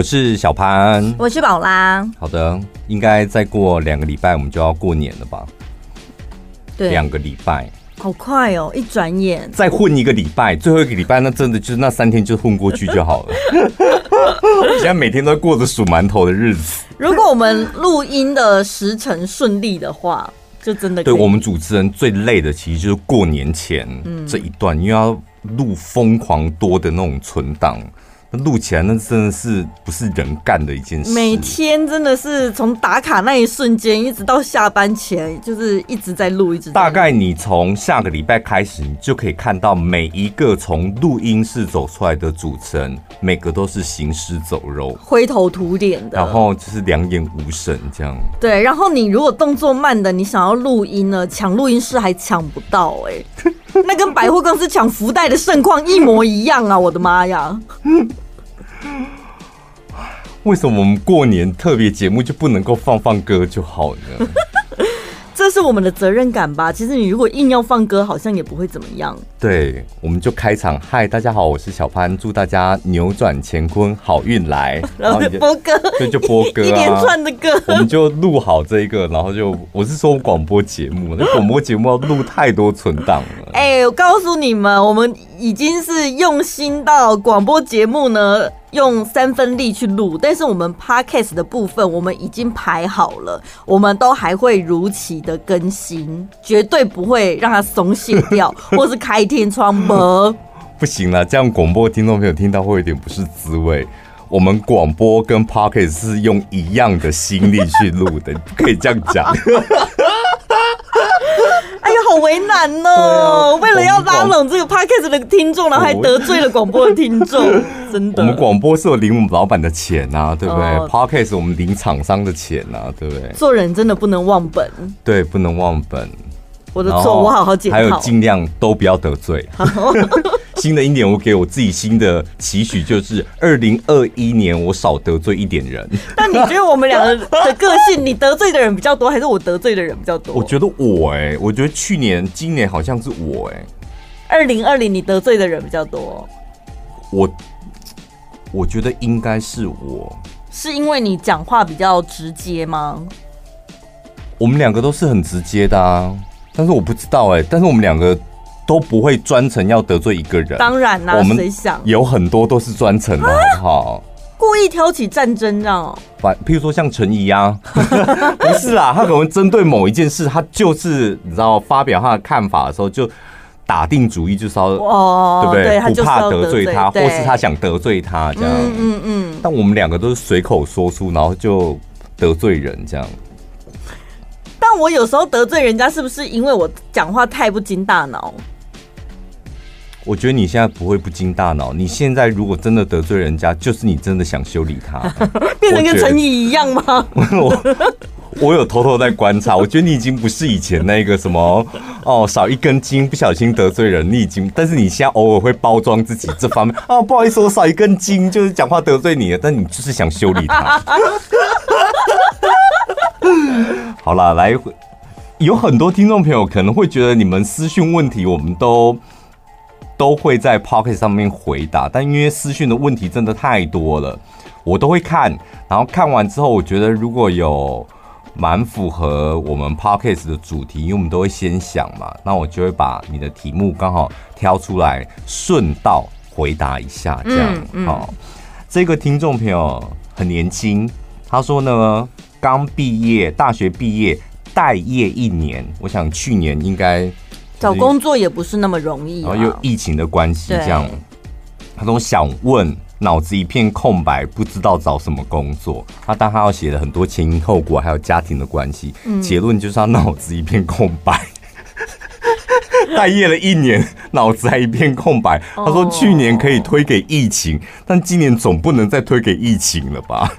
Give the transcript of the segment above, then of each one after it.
我是小潘，我是宝拉。好的，应该再过两个礼拜，我们就要过年了吧？对，两个礼拜，好快哦！一转眼，再混一个礼拜，最后一个礼拜，那真的就是那三天就混过去就好了。现在每天都过着数馒头的日子。如果我们录音的时辰顺利的话，就真的。对，我们主持人最累的，其实就是过年前这一段，因为要录疯狂多的那种存档。录起来那真的是不是人干的一件事。每天真的是从打卡那一瞬间一直到下班前，就是一直在录，一直。大概你从下个礼拜开始，你就可以看到每一个从录音室走出来的主持人，每个都是行尸走肉、灰头土脸的，然后就是两眼无神这样。对，然后你如果动作慢的，你想要录音呢，抢录音室还抢不到哎、欸。那跟百货公司抢福袋的盛况一模一样啊！我的妈呀！为什么我们过年特别节目就不能够放放歌就好呢？这是我们的责任感吧？其实你如果硬要放歌，好像也不会怎么样。对，我们就开场。嗨，大家好，我是小潘，祝大家扭转乾坤，好运来。然后就播歌，对，就播歌啊，一连串的歌。我们就录好这一个，然后就我是说广播节目，那广播节目要录太多存档了。哎、欸，我告诉你们，我们已经是用心到广播节目呢。用三分力去录，但是我们 podcast 的部分我们已经排好了，我们都还会如期的更新，绝对不会让它松懈掉，或是开天窗门。不行了，这样广播听众朋友听到会有点不是滋味。我们广播跟 podcast 是用一样的心力去录的，不 可以这样讲。好为难哦、喔！啊、为了要拉拢这个 podcast 的听众，然后还得罪了广播的听众，真的。我们广播是有领我们老板的钱呐、啊，对不对、哦、？podcast 我们领厂商的钱呐、啊，对不对？做人真的不能忘本，对，不能忘本。我的错，我好好检讨。还有尽量都不要得罪。新的一年，我给我自己新的期许就是，二零二一年我少得罪一点人。那你觉得我们两个的个性，你得罪的人比较多，还是我得罪的人比较多？我觉得我哎、欸，我觉得去年、今年好像是我哎、欸。二零二零，你得罪的人比较多。我我觉得应该是我，是因为你讲话比较直接吗？我们两个都是很直接的啊。但是我不知道哎、欸，但是我们两个都不会专程要得罪一个人。当然啦、啊，谁想有很多都是专程的，好不好？故意挑起战争这样。反譬如说像陈怡啊，不是啦，他可能针对某一件事，他就是你知道发表他的看法的时候，就打定主意就是要哦，对不对？对不怕得罪他，或是他想得罪他这样。嗯嗯嗯。但我们两个都是随口说出，然后就得罪人这样。但我有时候得罪人家，是不是因为我讲话太不经大脑？我觉得你现在不会不经大脑。你现在如果真的得罪人家，就是你真的想修理他，变成跟陈怡一样吗？我 我有偷偷在观察，我觉得你已经不是以前那个什么哦，少一根筋不小心得罪人，你已经，但是你现在偶尔会包装自己这方面 哦，不好意思，我少一根筋，就是讲话得罪你了，但你就是想修理他。好了，来，有很多听众朋友可能会觉得你们私讯问题，我们都都会在 Podcast 上面回答，但因为私讯的问题真的太多了，我都会看，然后看完之后，我觉得如果有蛮符合我们 Pocket 的主题，因为我们都会先想嘛，那我就会把你的题目刚好挑出来，顺道回答一下，这样，好、嗯嗯，这个听众朋友很年轻，他说呢。刚毕业，大学毕业，待业一年。我想去年应该找工作也不是那么容易，然后又疫情的关系，这样。他说想问，脑子一片空白，不知道找什么工作。他但他要写了很多前因后果，还有家庭的关系，结论就是他脑子一片空白。待业了一年，脑子还一片空白。他说去年可以推给疫情，但今年总不能再推给疫情了吧？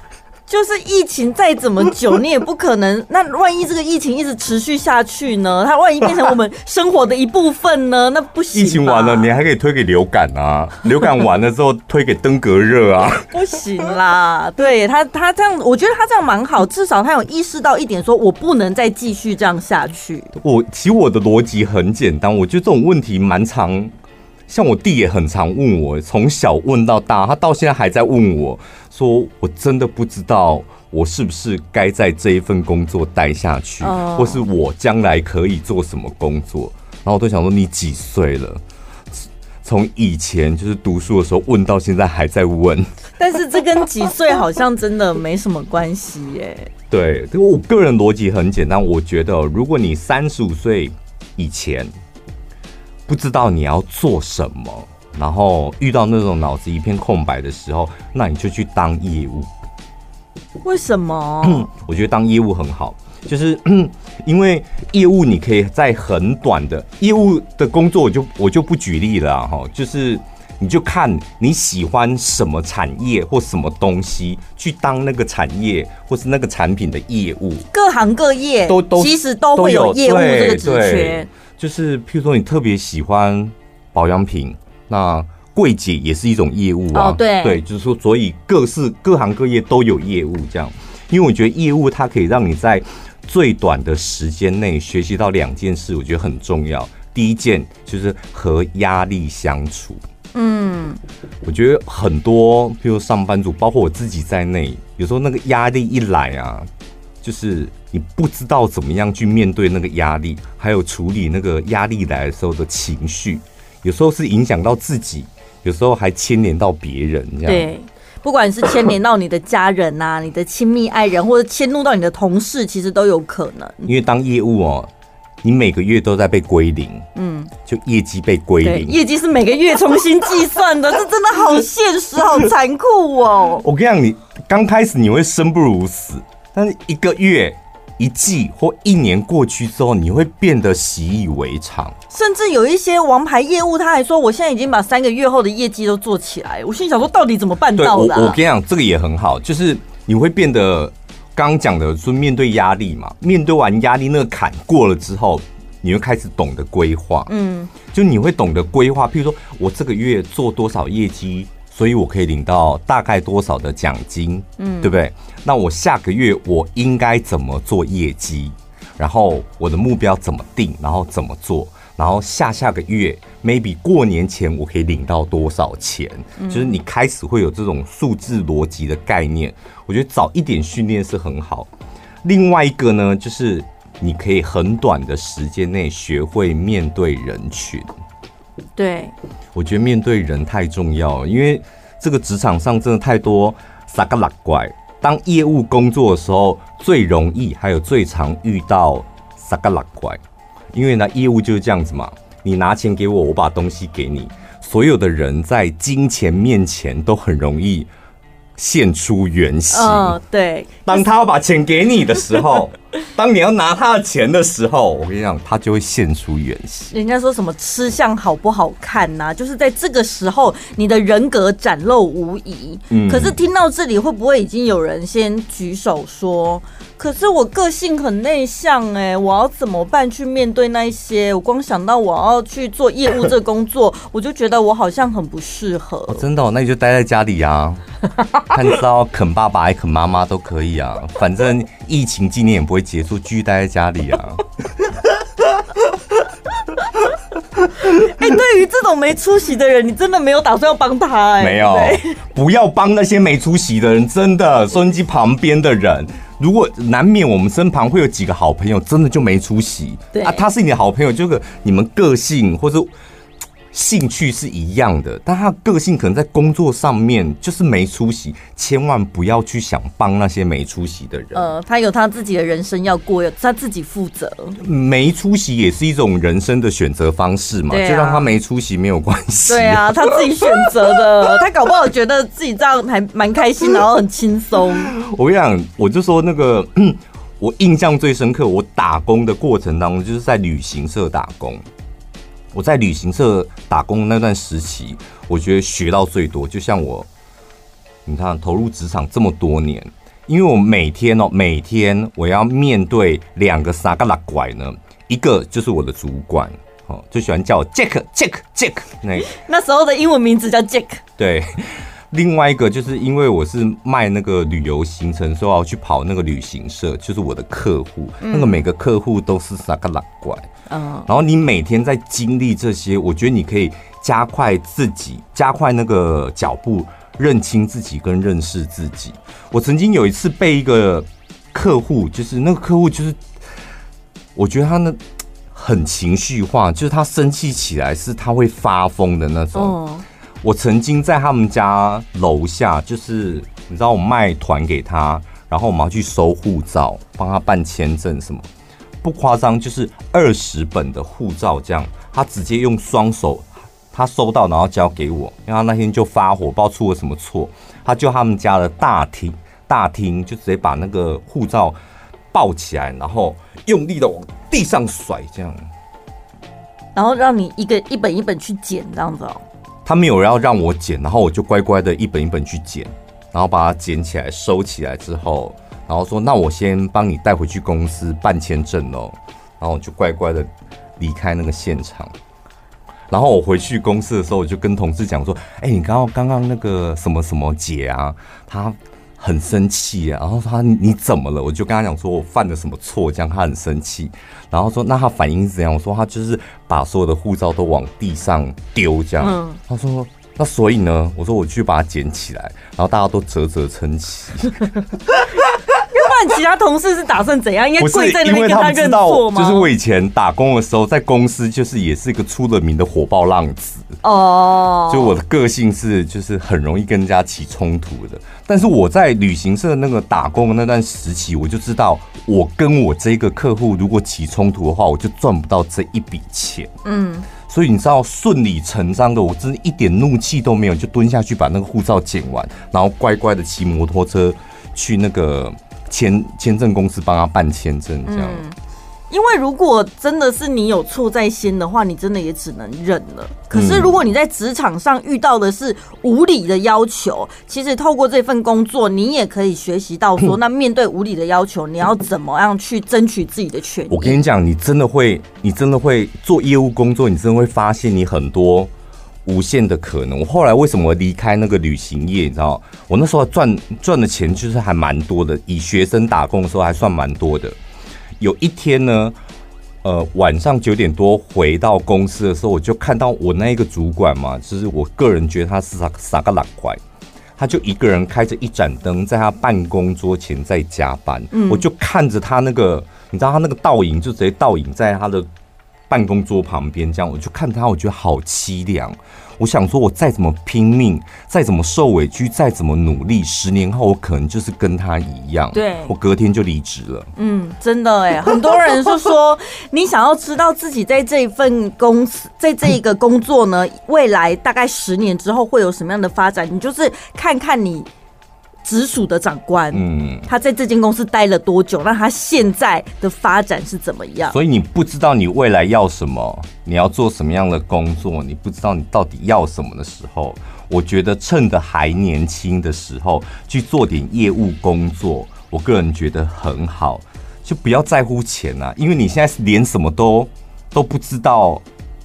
就是疫情再怎么久，你也不可能。那万一这个疫情一直持续下去呢？它万一变成我们生活的一部分呢？那不行。疫情完了，你还可以推给流感啊。流感完了之后，推给登革热啊。不行啦，对他，他这样，我觉得他这样蛮好，至少他有意识到一点，说我不能再继续这样下去。我其实我的逻辑很简单，我觉得这种问题蛮常。像我弟也很常问我，从小问到大，他到现在还在问我，说我真的不知道我是不是该在这一份工作待下去，或是我将来可以做什么工作。然后我都想说，你几岁了？从以前就是读书的时候问到现在还在问。但是这跟几岁好像真的没什么关系耶。对，我个人逻辑很简单，我觉得如果你三十五岁以前。不知道你要做什么，然后遇到那种脑子一片空白的时候，那你就去当业务。为什么？我觉得当业务很好，就是 因为业务你可以在很短的业务的工作，我就我就不举例了哈，就是你就看你喜欢什么产业或什么东西，去当那个产业或是那个产品的业务。各行各业都都其实都会有业务这个职缺。就是，譬如说，你特别喜欢保养品，那柜姐也是一种业务啊。哦，对，对，就是说，所以各式各行各业都有业务这样。因为我觉得业务它可以让你在最短的时间内学习到两件事，我觉得很重要。第一件就是和压力相处。嗯，我觉得很多，譬如上班族，包括我自己在内，有时候那个压力一来啊。就是你不知道怎么样去面对那个压力，还有处理那个压力来的时候的情绪，有时候是影响到自己，有时候还牵连到别人。这样对，不管是牵连到你的家人呐、啊、你的亲密爱人，或者迁怒到你的同事，其实都有可能。因为当业务哦，你每个月都在被归零，嗯，就业绩被归零，业绩是每个月重新计算的，这真的好现实，好残酷哦。我跟你讲，你刚开始你会生不如死。但是一个月、一季或一年过去之后，你会变得习以为常。甚至有一些王牌业务，他还说：“我现在已经把三个月后的业绩都做起来。”我心里想说：“到底怎么办到的啊？”我我跟你讲，这个也很好，就是你会变得刚刚讲的，说面对压力嘛，面对完压力那个坎过了之后，你会开始懂得规划。嗯，就你会懂得规划，譬如说我这个月做多少业绩。所以我可以领到大概多少的奖金，嗯，对不对？那我下个月我应该怎么做业绩？然后我的目标怎么定？然后怎么做？然后下下个月 maybe 过年前我可以领到多少钱？就是你开始会有这种数字逻辑的概念。我觉得早一点训练是很好。另外一个呢，就是你可以很短的时间内学会面对人群。对，我觉得面对人太重要，因为这个职场上真的太多傻个拉怪。当业务工作的时候，最容易还有最常遇到傻个拉怪，因为呢，业务就是这样子嘛，你拿钱给我，我把东西给你，所有的人在金钱面前都很容易。现出原形。嗯，对。当他要把钱给你的时候，当你要拿他的钱的时候，我跟你讲，他就会现出原形。人家说什么吃相好不好看呐、啊？就是在这个时候，你的人格展露无遗。嗯。可是听到这里，会不会已经有人先举手说？可是我个性很内向哎，我要怎么办去面对那一些？我光想到我要去做业务这个工作，我就觉得我好像很不适合。哦，真的哦？那你就待在家里啊，看到啃爸爸还啃妈妈都可以啊，反正疫情今年也不会结束，继续待在家里啊。哎，对于这种没出息的人，你真的没有打算要帮他哎？没有，不要帮那些没出息的人，真的，收音机旁边的人。如果难免我们身旁会有几个好朋友，真的就没出息。对啊，他是你的好朋友，就是你们个性或者。兴趣是一样的，但他的个性可能在工作上面就是没出息，千万不要去想帮那些没出息的人。呃，他有他自己的人生要过，有他自己负责。没出息也是一种人生的选择方式嘛，啊、就让他没出息没有关系。对啊，他自己选择的，他搞不好觉得自己这样还蛮开心，然后很轻松。我跟你讲，我就说那个，我印象最深刻，我打工的过程当中就是在旅行社打工。我在旅行社打工那段时期，我觉得学到最多。就像我，你看投入职场这么多年，因为我每天哦，每天我要面对两个三个拉拐呢，一个就是我的主管，哦，就喜欢叫我 Jack Jack Jack 那个。那时候的英文名字叫 Jack。对。另外一个就是因为我是卖那个旅游行程，说要去跑那个旅行社，就是我的客户，那个每个客户都是三个拉怪。嗯，然后你每天在经历这些，我觉得你可以加快自己，加快那个脚步，认清自己跟认识自己。我曾经有一次被一个客户，就是那个客户，就是我觉得他呢很情绪化，就是他生气起来是他会发疯的那种。哦，我曾经在他们家楼下，就是你知道我卖团给他，然后我们要去收护照，帮他办签证什么，不夸张，就是二十本的护照这样，他直接用双手。他收到，然后交给我，因为他那天就发火，不知道出了什么错，他就他们家的大厅，大厅就直接把那个护照抱起来，然后用力的往地上甩，这样，然后让你一个一本一本去捡，这样子哦。他没有要让我捡，然后我就乖乖的一本一本去捡，然后把它捡起来收起来之后，然后说：“那我先帮你带回去公司办签证哦。”然后我就乖乖的离开那个现场。然后我回去公司的时候，我就跟同事讲说：“哎，你刚刚刚刚那个什么什么姐啊，她很生气啊。然后她你怎么了？我就跟她讲说我犯了什么错，这样她很生气。然后说那她反应是怎样？我说她就是把所有的护照都往地上丢，这样。她说那所以呢？我说我去把它捡起来。然后大家都啧啧称奇。其他同事是打算怎样？应该跪在那边跟他认错吗？就是我以前打工的时候，在公司就是也是一个出了名的火爆浪子哦。就我的个性是就是很容易跟人家起冲突的。但是我在旅行社那个打工的那段时期，我就知道我跟我这个客户如果起冲突的话，我就赚不到这一笔钱。嗯，所以你知道顺理成章的，我真的一点怒气都没有，就蹲下去把那个护照剪完，然后乖乖的骑摩托车去那个。签签证公司帮他办签证，这样、嗯。因为如果真的是你有错在先的话，你真的也只能忍了。可是如果你在职场上遇到的是无理的要求，其实透过这份工作，你也可以学习到说，那面对无理的要求，你要怎么样去争取自己的权益？我跟你讲，你真的会，你真的会做业务工作，你真的会发现你很多。无限的可能。我后来为什么离开那个旅行业？你知道，我那时候赚赚的钱就是还蛮多的，以学生打工的时候还算蛮多的。有一天呢，呃，晚上九点多回到公司的时候，我就看到我那一个主管嘛，就是我个人觉得他是傻傻个懒怪，他就一个人开着一盏灯在他办公桌前在加班。嗯，我就看着他那个，你知道他那个倒影就直接倒影在他的。办公桌旁边，这样我就看他，我觉得好凄凉。我想说，我再怎么拼命，再怎么受委屈，再怎么努力，十年后我可能就是跟他一样。对，我隔天就离职了。嗯，真的哎，很多人是说，你想要知道自己在这一份公司，在这一个工作呢，未来大概十年之后会有什么样的发展？你就是看看你。直属的长官，嗯，他在这间公司待了多久？那他现在的发展是怎么样？所以你不知道你未来要什么，你要做什么样的工作，你不知道你到底要什么的时候，我觉得趁着还年轻的时候去做点业务工作，我个人觉得很好，就不要在乎钱啊，因为你现在是连什么都都不知道，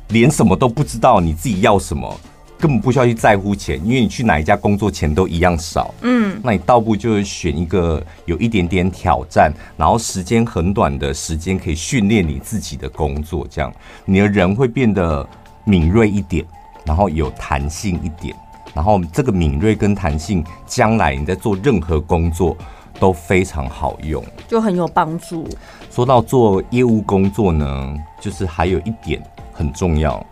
连什么都不知道你自己要什么。根本不需要去在乎钱，因为你去哪一家工作钱都一样少。嗯，那你倒不就是选一个有一点点挑战，然后时间很短的时间可以训练你自己的工作，这样你的人会变得敏锐一点，然后有弹性一点，然后这个敏锐跟弹性，将来你在做任何工作都非常好用，就很有帮助。说到做业务工作呢，就是还有一点很重要。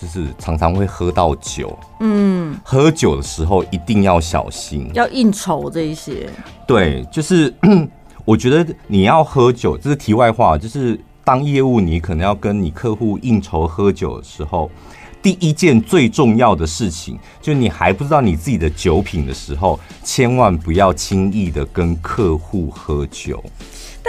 就是常常会喝到酒，嗯，喝酒的时候一定要小心，要应酬这一些。对，就是 我觉得你要喝酒，这是题外话。就是当业务，你可能要跟你客户应酬喝酒的时候，第一件最重要的事情，就是你还不知道你自己的酒品的时候，千万不要轻易的跟客户喝酒。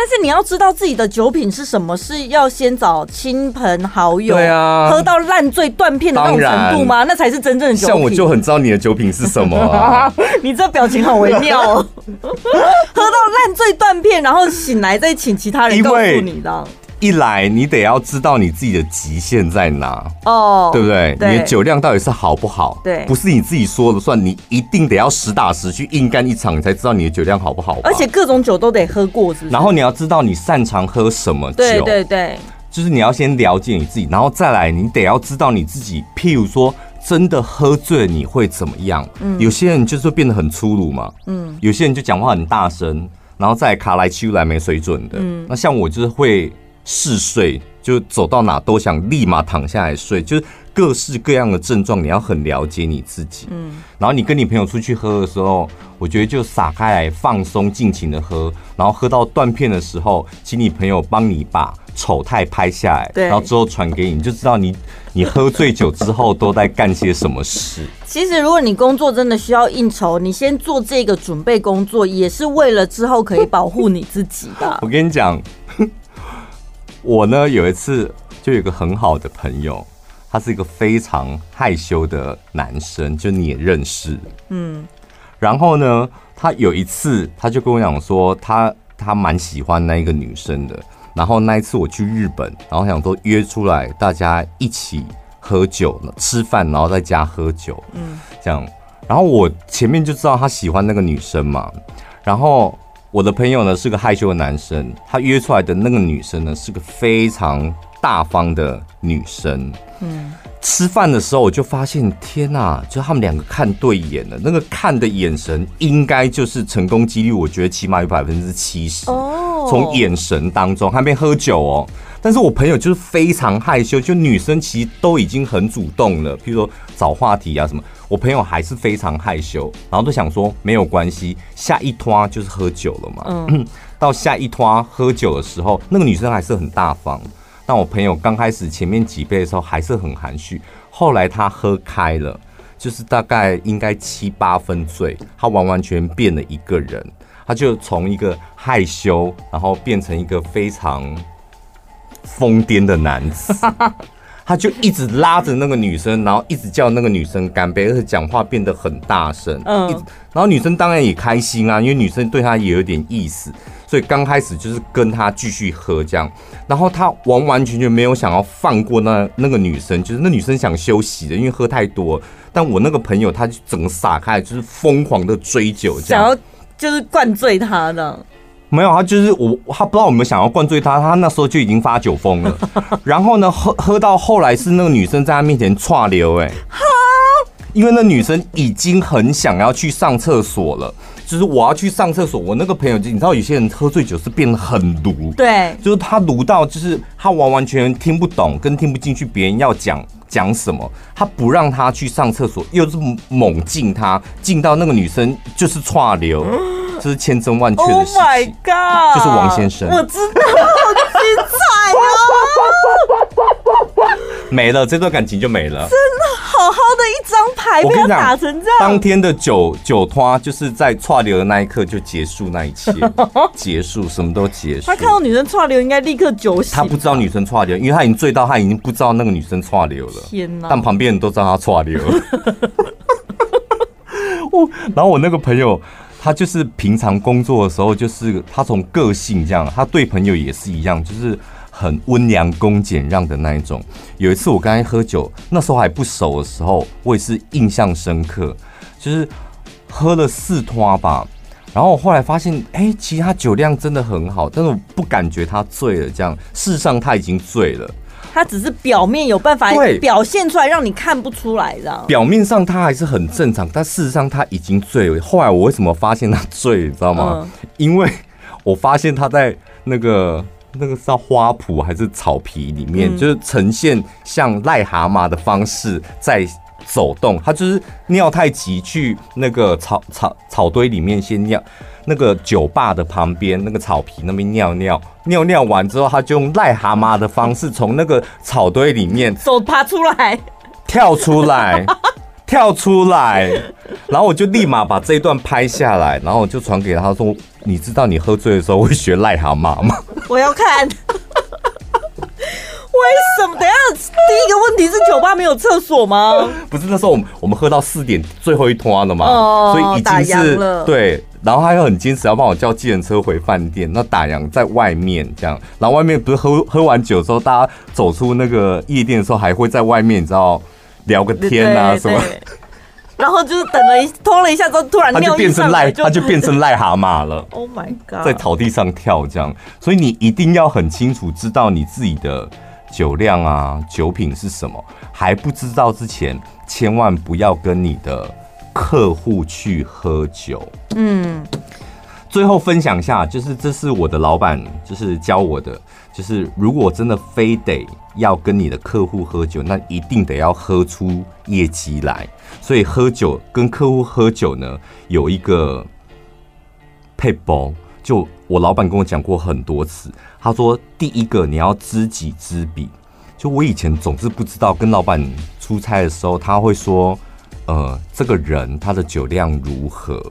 但是你要知道自己的酒品是什么，是要先找亲朋好友，对啊，喝到烂醉断片的那种程度吗？那才是真正的酒品。像我就很知道你的酒品是什么啊，你这表情好微妙哦，喝到烂醉断片，然后醒来再请其他人告诉你的。一来，你得要知道你自己的极限在哪哦，oh, 对不对？对，你的酒量到底是好不好？对，不是你自己说了算，你一定得要实打实去硬干一场，你才知道你的酒量好不好。而且各种酒都得喝过，是不是？然后你要知道你擅长喝什么酒，对对对，就是你要先了解你自己，然后再来，你得要知道你自己，譬如说真的喝醉你会怎么样？嗯，有些人就是会变得很粗鲁嘛，嗯，有些人就讲话很大声，然后再卡来欺负来没水准的，嗯，那像我就是会嗜睡，就走到哪都想立马躺下来睡，就是各式各样的症状，你要很了解你自己，嗯，然后你跟你朋友出去喝的时候，我觉得就撒开来放松，尽情的喝，然后喝到断片的时候，请你朋友帮你把。丑态拍下来，然后之后传给你，你就知道你你喝醉酒之后都在干些什么事。其实，如果你工作真的需要应酬，你先做这个准备工作，也是为了之后可以保护你自己的。我跟你讲，我呢有一次就有一个很好的朋友，他是一个非常害羞的男生，就你也认识，嗯。然后呢，他有一次他就跟我讲说，他他蛮喜欢那一个女生的。然后那一次我去日本，然后想说约出来大家一起喝酒、吃饭，然后在家喝酒，嗯，这样。然后我前面就知道他喜欢那个女生嘛。然后我的朋友呢是个害羞的男生，他约出来的那个女生呢是个非常大方的女生，嗯。吃饭的时候我就发现，天哪，就他们两个看对眼了，那个看的眼神应该就是成功几率，我觉得起码有百分之七十哦。从眼神当中，还没喝酒哦。但是我朋友就是非常害羞，就女生其实都已经很主动了，譬如说找话题啊什么，我朋友还是非常害羞，然后都想说没有关系，下一摊就是喝酒了嘛。嗯，到下一摊喝酒的时候，那个女生还是很大方。但我朋友刚开始前面几杯的时候还是很含蓄，后来他喝开了，就是大概应该七八分醉，他完完全变了一个人。他就从一个害羞，然后变成一个非常疯癫的男子。他就一直拉着那个女生，然后一直叫那个女生干杯，而且讲话变得很大声。嗯，然后女生当然也开心啊，因为女生对他也有点意思，所以刚开始就是跟他继续喝这样。然后他完完全全没有想要放过那那个女生，就是那女生想休息的，因为喝太多。但我那个朋友他就整个撒开，就是疯狂的追酒这样。就是灌醉他的，没有，他就是我，他不知道我没有想要灌醉他，他那时候就已经发酒疯了。然后呢，喝喝到后来是那个女生在他面前剉流，哎，因为那女生已经很想要去上厕所了，就是我要去上厕所。我那个朋友，你知道有些人喝醉酒是变得很毒，对，就是他毒到就是他完完全全听不懂跟听不进去别人要讲。讲什么？他不让他去上厕所，又是猛进他，进到那个女生就是串流，这是千真万确的事情。Oh my god！就是王先生，我知道，好精彩哦！没了，这段感情就没了。牌被他打成这样。当天的酒酒托就是在串流的那一刻就结束那一切，结束，什么都结束。他看到女生串流，应该立刻酒醒。他不知道女生串流，因为他已经醉到他已经不知道那个女生串流了。天哪！但旁边人都知道他串流。我，然后我那个朋友，他就是平常工作的时候，就是他从个性这样，他对朋友也是一样，就是。很温良恭俭让的那一种。有一次我刚才喝酒，那时候还不熟的时候，我也是印象深刻，就是喝了四拖吧。然后我后来发现，哎，其实他酒量真的很好，但是我不感觉他醉了。这样，事实上他已经醉了。他只是表面有办法表现出来，让你看不出来，这样。表面上他还是很正常，但事实上他已经醉了。后来我为什么发现他醉，你知道吗？嗯、因为我发现他在那个。那个是叫花圃还是草皮里面，就是呈现像癞蛤蟆的方式在走动。它就是尿太急，去那个草草草堆里面先尿，那个酒吧的旁边那个草皮那边尿尿，尿尿完之后，他就用癞蛤蟆的方式从那个草堆里面走爬出来，跳出来。跳出来，然后我就立马把这一段拍下来，然后我就传给他说：“你知道你喝醉的时候会学癞蛤蟆吗？” 我要看。为什么？等一下，第一个问题是酒吧没有厕所吗？不是，那时候我们我们喝到四点最后一摊了嘛，哦，所以已经是对。然后他又很坚持要帮我叫计程车回饭店，那打烊在外面这样。然后外面不是喝喝完酒之后，大家走出那个夜店的时候，还会在外面，你知道？聊个天啊什么，然后就是等了一拖了一下之后，突然他就变成癞，他就变成癞蛤蟆了。Oh my god，在草地上跳这样，所以你一定要很清楚知道你自己的酒量啊、酒品是什么，还不知道之前，千万不要跟你的客户去喝酒。嗯，最后分享一下，就是这是我的老板就是教我的，就是如果真的非得要跟你的客户喝酒，那一定得要喝出业绩来。所以喝酒跟客户喝酒呢，有一个撇步，就我老板跟我讲过很多次。他说：“第一个你要知己知彼。”就我以前总是不知道，跟老板出差的时候，他会说：“呃，这个人他的酒量如何？”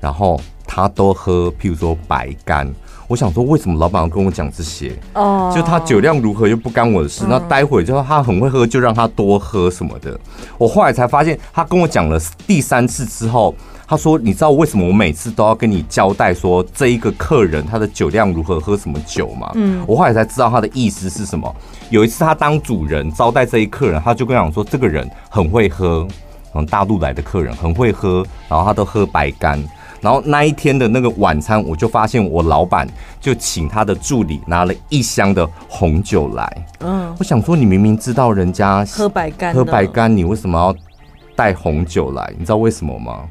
然后他都喝，譬如说白干。我想说，为什么老板要跟我讲这些？哦，就他酒量如何又不干我的事。那待会就说他很会喝，就让他多喝什么的。我后来才发现，他跟我讲了第三次之后。他说：“你知道为什么我每次都要跟你交代说这一个客人他的酒量如何，喝什么酒吗？”嗯，我后来才知道他的意思是什么。有一次他当主人招待这一客人，他就跟我讲说：“这个人很会喝，从大陆来的客人很会喝，然后他都喝白干。”然后那一天的那个晚餐，我就发现我老板就请他的助理拿了一箱的红酒来。嗯，我想说，你明明知道人家喝白干，喝白干，你为什么要带红酒来？你知道为什么吗？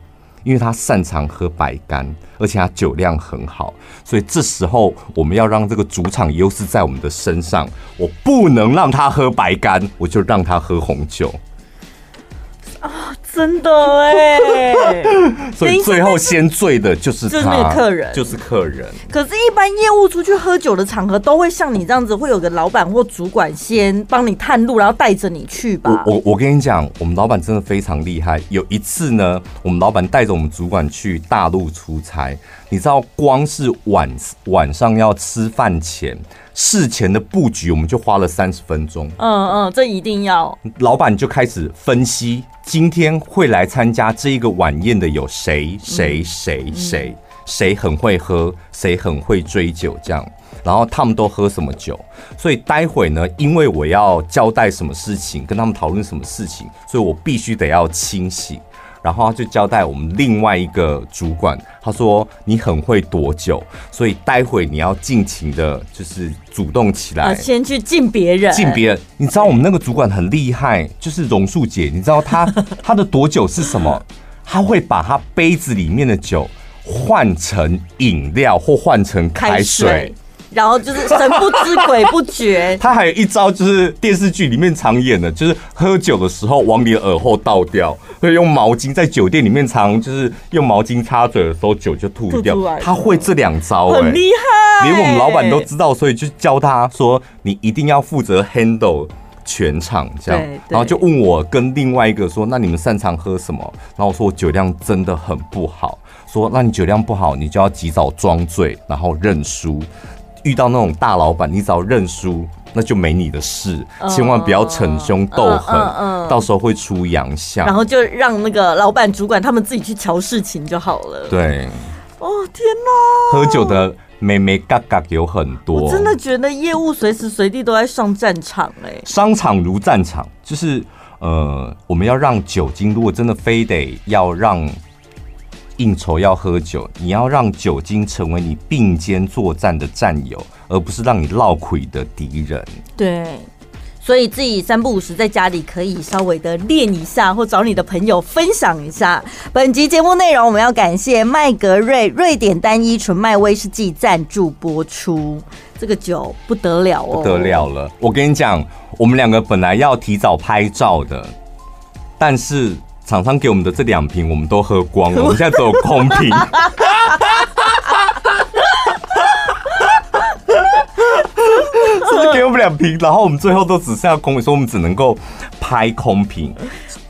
因为他擅长喝白干，而且他酒量很好，所以这时候我们要让这个主场优势在我们的身上。我不能让他喝白干，我就让他喝红酒。啊，真的哎！所以最后先醉的就是他，就是那个客人，就是客人。可是，一般业务出去喝酒的场合，都会像你这样子，会有个老板或主管先帮你探路，然后带着你去吧。我我我跟你讲，我们老板真的非常厉害。有一次呢，我们老板带着我们主管去大陆出差，你知道，光是晚晚上要吃饭前。事前的布局，我们就花了三十分钟。嗯嗯，这一定要。老板就开始分析，今天会来参加这一个晚宴的有谁谁谁谁，谁很会喝，谁很会追酒，这样。然后他们都喝什么酒？所以待会呢，因为我要交代什么事情，跟他们讨论什么事情，所以我必须得要清醒。然后他就交代我们另外一个主管，他说：“你很会躲酒，所以待会你要尽情的，就是主动起来，先去敬别人，敬别人。你知道我们那个主管很厉害，就是榕树姐，你知道她 她的躲酒是什么？她会把她杯子里面的酒换成饮料或换成开水。”然后就是神不知鬼不觉。他还有一招，就是电视剧里面常演的，就是喝酒的时候往你的耳后倒掉，会用毛巾在酒店里面常就是用毛巾擦嘴的时候酒就吐掉。他会这两招，很厉害，连我们老板都知道，所以就教他说，你一定要负责 handle 全场这样。然后就问我跟另外一个说，那你们擅长喝什么？然后我说我酒量真的很不好。说那你酒量不好，你就要及早装醉，然后认输。遇到那种大老板，你只要认输，那就没你的事，千万不要逞凶斗狠，到时候会出洋相。然后就让那个老板、主管他们自己去瞧事情就好了。对，哦天哪，喝酒的眉眉嘎嘎有很多，我真的觉得业务随时随地都在上战场哎。商场如战场，就是呃，我们要让酒精，如果真的非得要让。应酬要喝酒，你要让酒精成为你并肩作战的战友，而不是让你落亏的敌人。对，所以自己三不五时在家里可以稍微的练一下，或找你的朋友分享一下。本集节目内容，我们要感谢麦格瑞瑞典单一纯麦威士忌赞助播出。这个酒不得了哦，不得了了！我跟你讲，我们两个本来要提早拍照的，但是。厂商给我们的这两瓶，我们都喝光了，我们现在只有空瓶。是给我们两瓶，然后我们最后都只剩下空瓶，所以我们只能够拍空瓶。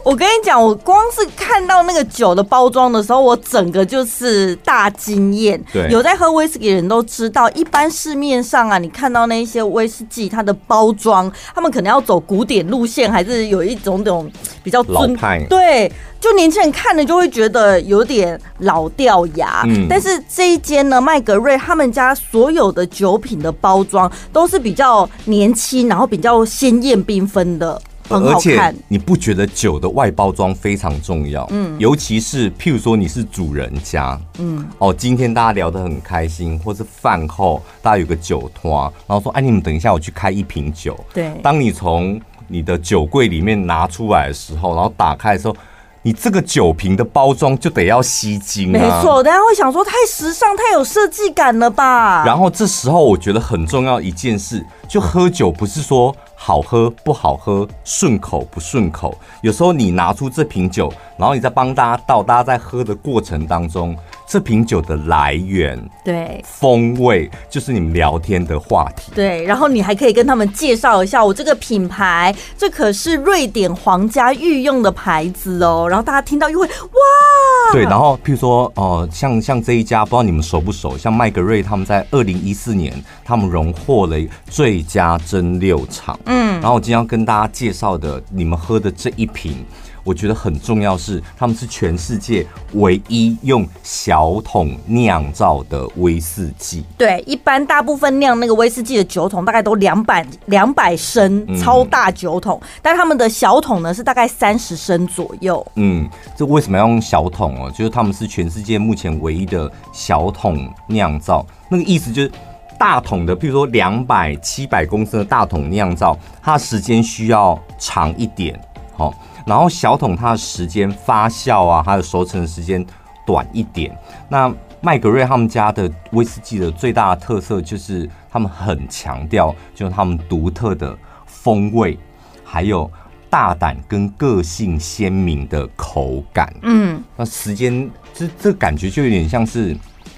我跟你讲，我光是看到那个酒的包装的时候，我整个就是大惊艳。对，有在喝威士忌的人都知道，一般市面上啊，你看到那些威士忌，它的包装，他们可能要走古典路线，还是有一种那种比较尊派。对，就年轻人看了就会觉得有点老掉牙。嗯，但是这一间呢，麦格瑞他们家所有的酒品的包装都是比较年轻，然后比较鲜艳缤纷的。很好看。而且你不觉得酒的外包装非常重要？嗯，尤其是譬如说你是主人家，嗯，哦，今天大家聊得很开心，或是饭后大家有个酒托，然后说，哎，你们等一下，我去开一瓶酒。对，当你从你的酒柜里面拿出来的时候，然后打开的时候。你这个酒瓶的包装就得要吸睛啊，没错，大家会想说太时尚、太有设计感了吧？然后这时候我觉得很重要一件事，就喝酒不是说好喝不好喝、顺口不顺口，有时候你拿出这瓶酒，然后你再帮大家倒，大家在喝的过程当中。这瓶酒的来源，对，风味就是你们聊天的话题，对。然后你还可以跟他们介绍一下我这个品牌，这可是瑞典皇家御用的牌子哦。然后大家听到又会哇，对。然后譬如说哦、呃，像像这一家，不知道你们熟不熟？像麦格瑞他们在二零一四年，他们荣获了最佳蒸馏厂。嗯。然后我今天要跟大家介绍的，你们喝的这一瓶。我觉得很重要是，他们是全世界唯一用小桶酿造的威士忌。对，一般大部分酿那个威士忌的酒桶大概都两百两百升，超大酒桶，嗯、但他们的小桶呢是大概三十升左右。嗯，这为什么要用小桶哦？就是他们是全世界目前唯一的小桶酿造。那个意思就是，大桶的，譬如说两百、七百公升的大桶酿造，它的时间需要长一点。好。然后小桶它的时间发酵啊，它的熟成的时间短一点。那麦格瑞他们家的威士忌的最大的特色就是他们很强调，就是他们独特的风味，还有大胆跟个性鲜明的口感。嗯，那时间这这感觉就有点像是，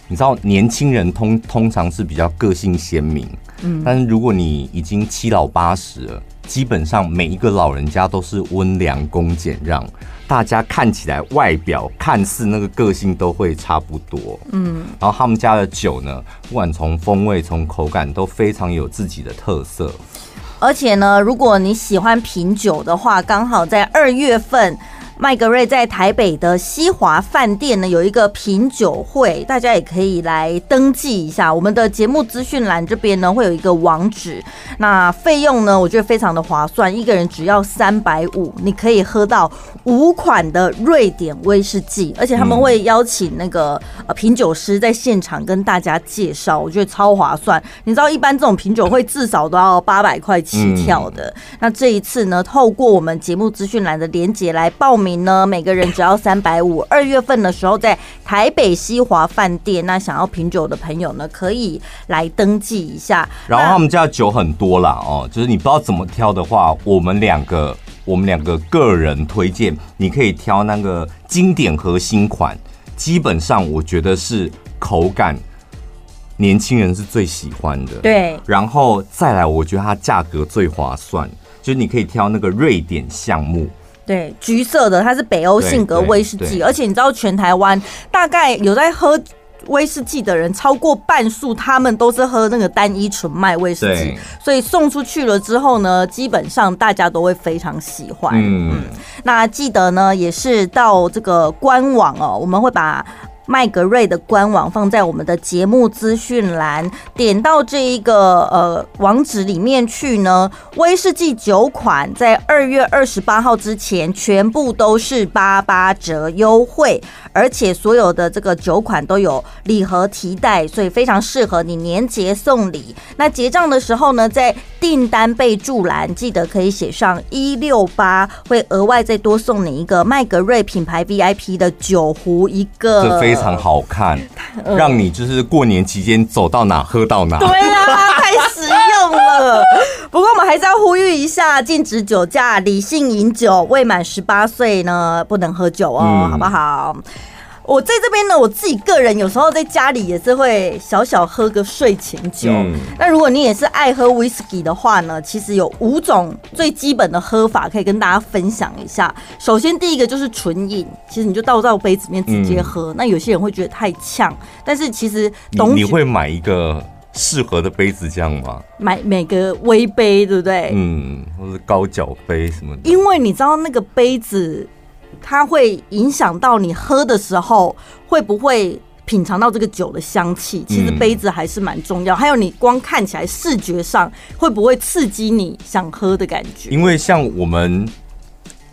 你知道年轻人通通常是比较个性鲜明，嗯，但是如果你已经七老八十了。基本上每一个老人家都是温良恭俭让，大家看起来外表看似那个个性都会差不多，嗯，然后他们家的酒呢，不管从风味从口感都非常有自己的特色，而且呢，如果你喜欢品酒的话，刚好在二月份。麦格瑞在台北的西华饭店呢，有一个品酒会，大家也可以来登记一下。我们的节目资讯栏这边呢，会有一个网址。那费用呢，我觉得非常的划算，一个人只要三百五，你可以喝到五款的瑞典威士忌，而且他们会邀请那个呃品酒师在现场跟大家介绍，我觉得超划算。你知道，一般这种品酒会至少都要八百块起跳的。那这一次呢，透过我们节目资讯栏的连接来报名。呢，每个人只要三百五。二月份的时候，在台北西华饭店，那想要品酒的朋友呢，可以来登记一下。然后他们家的酒很多啦，哦，就是你不知道怎么挑的话，我们两个，我们两个个人推荐，你可以挑那个经典核心款。基本上，我觉得是口感，年轻人是最喜欢的。对，然后再来，我觉得它价格最划算，就是你可以挑那个瑞典橡木。对，橘色的，它是北欧性格威士忌，而且你知道，全台湾大概有在喝威士忌的人，超过半数他们都是喝那个单一纯麦威士忌，所以送出去了之后呢，基本上大家都会非常喜欢。嗯，嗯，那记得呢，也是到这个官网哦，我们会把。麦格瑞的官网放在我们的节目资讯栏，点到这一个呃网址里面去呢，威士忌酒款在二月二十八号之前全部都是八八折优惠，而且所有的这个酒款都有礼盒提袋，所以非常适合你年节送礼。那结账的时候呢，在订单备注栏记得可以写上一六八，会额外再多送你一个麦格瑞品牌 VIP 的酒壶一个。这非常好看，让你就是过年期间走到哪喝到哪。对啊，太实用了。不过我们还是要呼吁一下，禁止酒驾，理性饮酒，未满十八岁呢不能喝酒哦，好不好？我在这边呢，我自己个人有时候在家里也是会小小喝个睡前酒。那如果你也是爱喝威士忌的话呢，其实有五种最基本的喝法可以跟大家分享一下。首先第一个就是纯饮，其实你就倒到杯子里面直接喝。那有些人会觉得太呛，但是其实懂你会买一个适合的杯子这样吗？买每个微杯，对不对？嗯，或是高脚杯什么的。因为你知道那个杯子。它会影响到你喝的时候会不会品尝到这个酒的香气。其实杯子还是蛮重要，还有你光看起来视觉上会不会刺激你想喝的感觉？因为像我们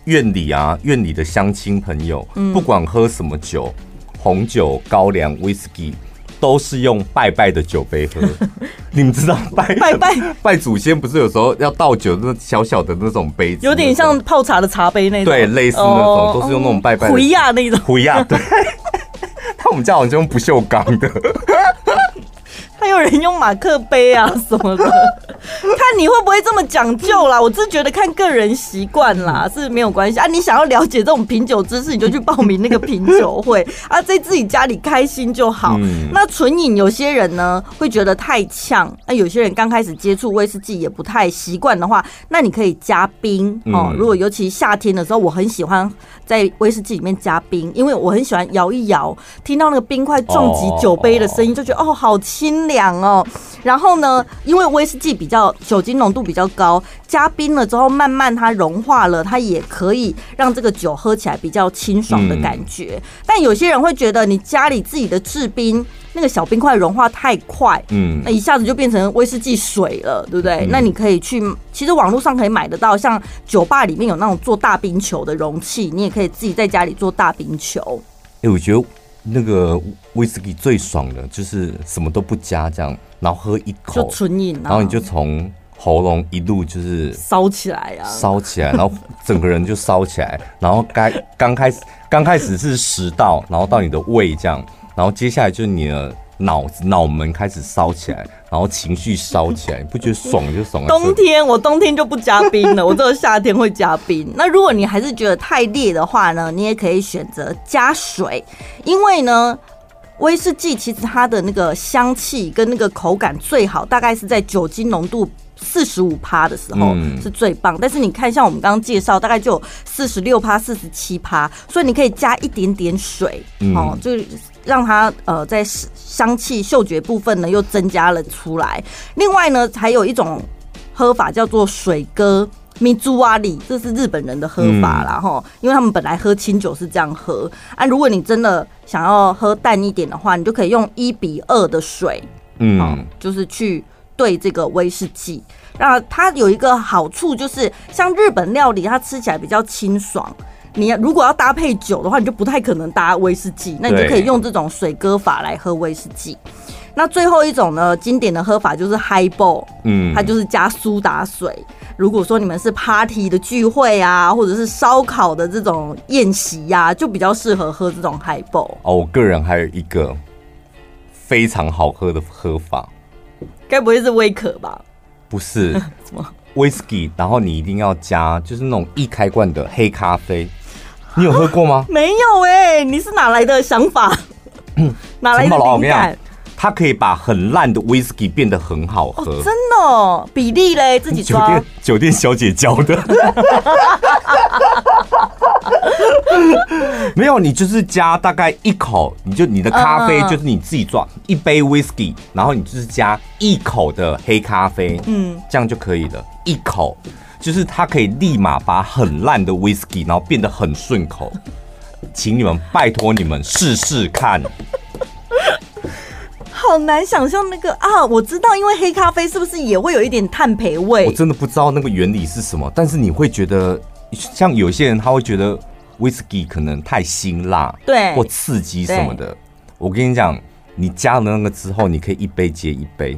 院里啊，院里的乡亲朋友，不管喝什么酒，红酒、高粱、威士忌。都是用拜拜的酒杯喝，你们知道拜拜拜。拜祖先不是有时候要倒酒那小小的那种杯子，有点像泡茶的茶杯那种，对，类似那种都是用那种拜拜回亚那种。回亚，对。他们家好像用不锈钢的。还有人用马克杯啊 什么的，看你会不会这么讲究啦。我是觉得看个人习惯啦，是没有关系啊。你想要了解这种品酒知识，你就去报名那个品酒会 啊，在自己家里开心就好。那纯饮有些人呢会觉得太呛，那有些人刚开始接触威士忌也不太习惯的话，那你可以加冰哦。如果尤其夏天的时候，我很喜欢在威士忌里面加冰，因为我很喜欢摇一摇，听到那个冰块撞击酒杯的声音，就觉得哦，好清凉。凉哦，然后呢，因为威士忌比较酒精浓度比较高，加冰了之后，慢慢它融化了，它也可以让这个酒喝起来比较清爽的感觉。但有些人会觉得，你家里自己的制冰那个小冰块融化太快，嗯，那一下子就变成威士忌水了，对不对？那你可以去，其实网络上可以买得到，像酒吧里面有那种做大冰球的容器，你也可以自己在家里做大冰球。哎，我觉得。那个威士忌最爽的就是什么都不加，这样，然后喝一口就纯饮，然后你就从喉咙一路就是烧起来啊，烧起来，然后整个人就烧起来，然后该刚开始刚开始是食道，然后到你的胃这样，然后接下来就是你的。脑子脑门开始烧起来，然后情绪烧起来，你不觉得爽就爽了。冬天我冬天就不加冰了，我只有夏天会加冰。那如果你还是觉得太烈的话呢，你也可以选择加水，因为呢，威士忌其实它的那个香气跟那个口感最好，大概是在酒精浓度四十五趴的时候是最棒。但是你看，像我们刚刚介绍，大概就有四十六趴、四十七趴，所以你可以加一点点水，哦，就。让它呃在香气嗅觉部分呢又增加了出来。另外呢，还有一种喝法叫做水哥米珠瓦里，这是日本人的喝法啦齁，因为他们本来喝清酒是这样喝啊。如果你真的想要喝淡一点的话，你就可以用一比二的水，嗯，就是去兑这个威士忌。那它有一个好处就是，像日本料理，它吃起来比较清爽。你如果要搭配酒的话，你就不太可能搭威士忌，那你就可以用这种水割法来喝威士忌。那最后一种呢，经典的喝法就是 highball，嗯，它就是加苏打水。如果说你们是 party 的聚会啊，或者是烧烤的这种宴席呀，就比较适合喝这种 highball。哦，我个人还有一个非常好喝的喝法，该不会是威可吧？不是，什么威士忌，然后你一定要加，就是那种易开罐的黑咖啡。你有喝过吗？没有哎、欸，你是哪来的想法？哪来的灵感？它可以把很烂的威士忌变得很好喝，哦、真的、哦？比例嘞，自己抓。酒店酒店小姐教的。没有，你就是加大概一口，你就你的咖啡就是你自己抓一杯威士忌，然后你就是加一口的黑咖啡，嗯，这样就可以了，一口。就是它可以立马把很烂的 whisky，然后变得很顺口，请你们拜托你们试试看。好难想象那个啊，我知道，因为黑咖啡是不是也会有一点碳培味？我真的不知道那个原理是什么，但是你会觉得，像有些人他会觉得 whisky 可能太辛辣，对，或刺激什么的。我跟你讲，你加了那个之后，你可以一杯接一杯。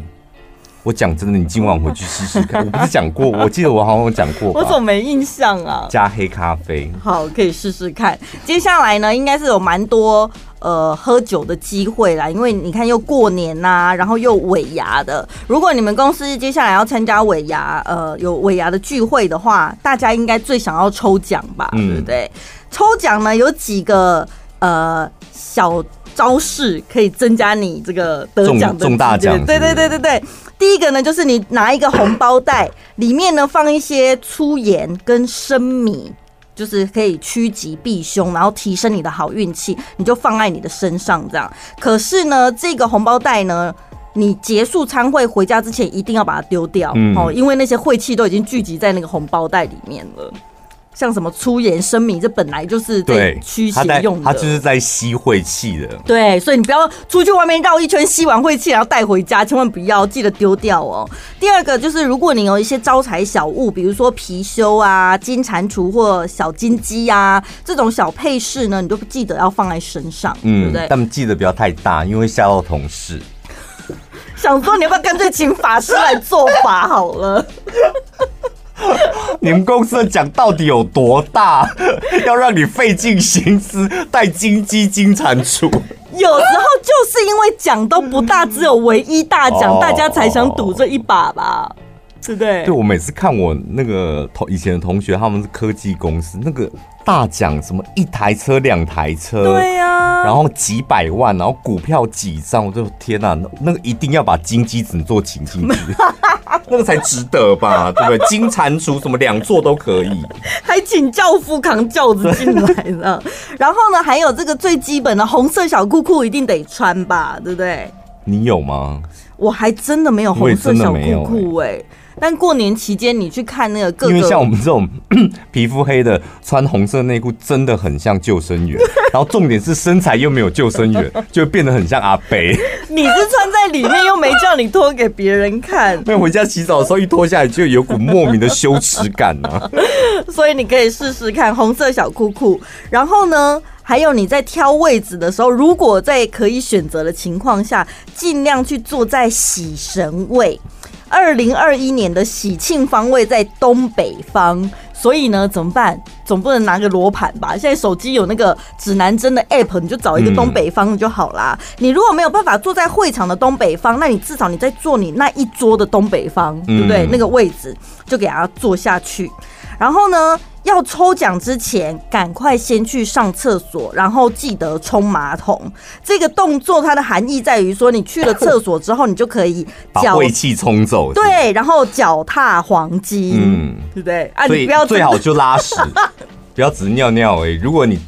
我讲真的，你今晚回去试试看。我不是讲过，我记得我好像有讲过。我怎么没印象啊？加黑咖啡，好，可以试试看。接下来呢，应该是有蛮多呃喝酒的机会啦，因为你看又过年呐、啊，然后又尾牙的。如果你们公司接下来要参加尾牙，呃，有尾牙的聚会的话，大家应该最想要抽奖吧？嗯、对不对？抽奖呢有几个呃小招式可以增加你这个得奖的重大奖。对对对对对。第一个呢，就是你拿一个红包袋，里面呢放一些粗盐跟生米，就是可以趋吉避凶，然后提升你的好运气，你就放在你的身上这样。可是呢，这个红包袋呢，你结束餐会回家之前一定要把它丢掉哦，因为那些晦气都已经聚集在那个红包袋里面了。像什么粗盐生米，这本来就是对驱邪用的，它就是在吸晦气的。对，所以你不要出去外面绕一圈，吸完晦气然后带回家，千万不要记得丢掉哦。第二个就是，如果你有一些招财小物，比如说貔貅啊、金蟾蜍或小金鸡啊这种小配饰呢，你都记得要放在身上，嗯、对不对？但记得不要太大，因为会吓到同事。想说你要不要干脆请法师来做法好了？你们公司的奖到底有多大？要让你费尽心思带金鸡金蟾蜍？有时候就是因为奖都不大，只有唯一大奖，哦、大家才想赌这一把吧？对不对？对，我每次看我那个同以前的同学，他们是科技公司那个。大奖什么一台车两台车，对呀、啊，然后几百万，然后股票几张，我就天哪，那个一定要把金鸡子做请进去，那个才值得吧，对不对？金蟾蜍什么两座都可以，还请教夫扛轿子进来呢。然后呢，还有这个最基本的红色小裤裤一定得穿吧，对不对？你有吗？我还真的没有红色小裤裤哎。但过年期间，你去看那个各个，因为像我们这种 皮肤黑的，穿红色内裤真的很像救生员。然后重点是身材又没有救生员，就变得很像阿北。你是穿在里面，又没叫你脱给别人看。那回家洗澡的时候一脱下来，就有股莫名的羞耻感啊。所以你可以试试看红色小裤裤。然后呢，还有你在挑位置的时候，如果在可以选择的情况下，尽量去坐在喜神位。二零二一年的喜庆方位在东北方，所以呢，怎么办？总不能拿个罗盘吧？现在手机有那个指南针的 app，你就找一个东北方就好啦。嗯、你如果没有办法坐在会场的东北方，那你至少你在坐你那一桌的东北方，对不对？嗯、那个位置就给它坐下去。然后呢，要抽奖之前，赶快先去上厕所，然后记得冲马桶。这个动作它的含义在于说，你去了厕所之后，你就可以把晦气冲走。对，然后脚踏黄金，嗯，对不对？啊，你不要最好就拉屎，不要只是尿尿而已。如果你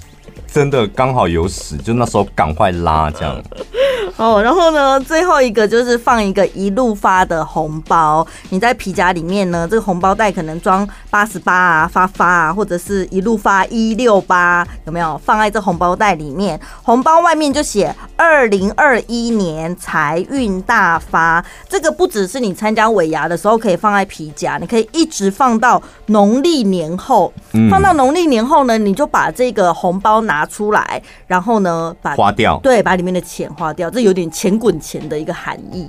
真的刚好有屎，就那时候赶快拉这样。哦，然后呢，最后一个就是放一个一路发的红包，你在皮夹里面呢，这个红包袋可能装八十八啊，发发啊，或者是一路发一六八，有没有？放在这红包袋里面，红包外面就写二零二一年财运大发。这个不只是你参加尾牙的时候可以放在皮夹，你可以一直放到农历年后。放到农历年后呢，你就把这个红包拿出来，然后呢，把花掉，对，把里面的钱花掉，这有。有点钱滚钱的一个含义，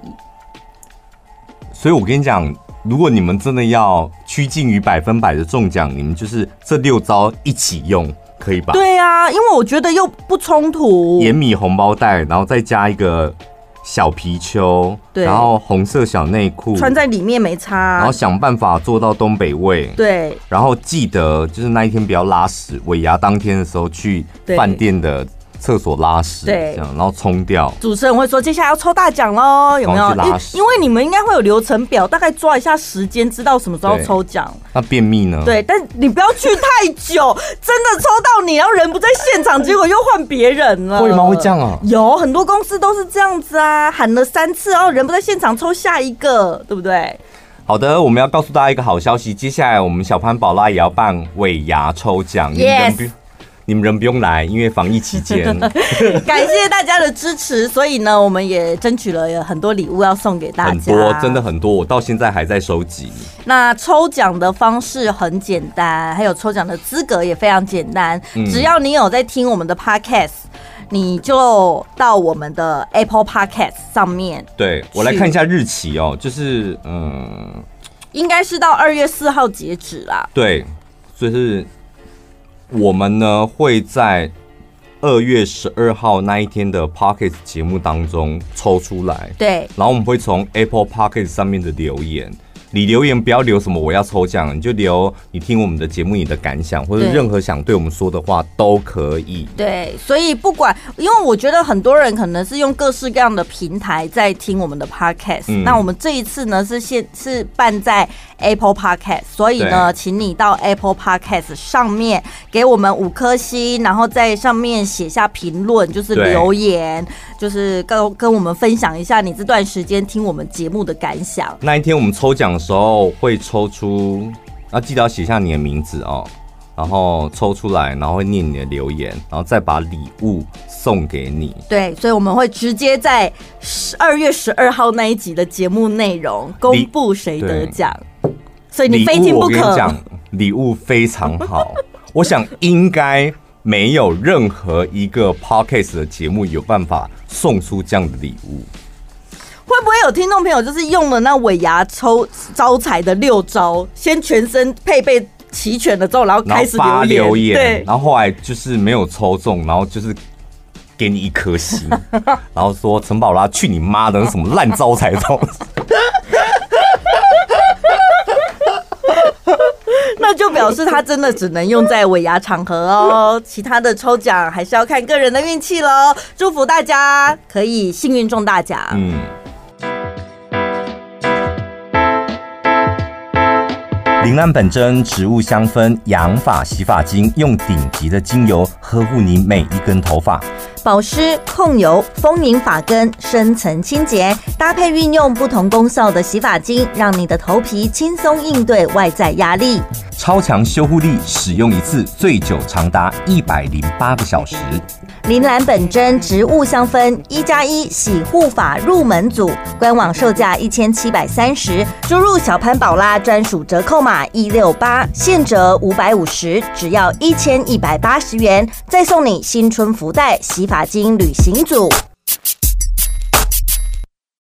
所以我跟你讲，如果你们真的要趋近于百分百的中奖，你们就是这六招一起用，可以吧？对啊，因为我觉得又不冲突。盐米红包袋，然后再加一个小皮丘，对，然后红色小内裤穿在里面没差，然后想办法做到东北味，对，然后记得就是那一天不要拉屎，尾牙当天的时候去饭店的。厕所拉屎，对，这样，然后冲掉。主持人会说，接下来要抽大奖喽，有没有？因因为你们应该会有流程表，大概抓一下时间，知道什么时候抽奖。那便秘呢？对，但你不要去太久，真的抽到你，然后人不在现场，结果又换别人了。为什么？会这样啊？有很多公司都是这样子啊，喊了三次，然后人不在现场，抽下一个，对不对？好的，我们要告诉大家一个好消息，接下来我们小潘宝拉也要办尾牙抽奖。Yes。你们人不用来，因为防疫期间。感谢大家的支持，所以呢，我们也争取了很多礼物要送给大家。很多，真的很多，我到现在还在收集。那抽奖的方式很简单，还有抽奖的资格也非常简单。嗯、只要你有在听我们的 Podcast，你就到我们的 Apple Podcast 上面。对，我来看一下日期哦，就是嗯，应该是到二月四号截止啦。对，所以是。我们呢会在二月十二号那一天的 Podcast 节目当中抽出来，对，然后我们会从 Apple Podcast 上面的留言。你留言不要留什么我要抽奖，你就留你听我们的节目你的感想，或者任何想对我们说的话都可以。对，所以不管，因为我觉得很多人可能是用各式各样的平台在听我们的 podcast，嗯。那我们这一次呢是现是办在 Apple Podcast，所以呢，请你到 Apple Podcast 上面给我们五颗星，然后在上面写下评论，就是留言，就是跟跟我们分享一下你这段时间听我们节目的感想。那一天我们抽奖时候会抽出，要记得要写下你的名字哦，然然后抽出来，然后会念你的留言，然后再把礼物送给你。对，所以我们会直接在十二月十二号那一集的节目内容公布谁得奖。所以你非听不可。礼物非常好。我想应该没有任何一个 podcast 的节目有办法送出这样的礼物。会不会有听众朋友就是用了那尾牙抽招财的六招，先全身配备齐全了之后，然后开始留言，留言对，然后后来就是没有抽中，然后就是给你一颗星，然后说陈宝拉去你妈的，什么烂招财招。那就表示他真的只能用在尾牙场合哦，其他的抽奖还是要看个人的运气喽。祝福大家可以幸运中大奖。嗯。铃兰本真植物香氛养发洗发精，用顶级的精油呵护你每一根头发。保湿控油，丰盈发根，深层清洁，搭配运用不同功效的洗发精，让你的头皮轻松应对外在压力。超强修护力，使用一次最久长达一百零八个小时。铃兰本真植物香氛一加一洗护法入门组，官网售价一千七百三十，输入小潘宝拉专属折扣码一六八，现折五百五十，只要一千一百八十元，再送你新春福袋洗法金旅行组。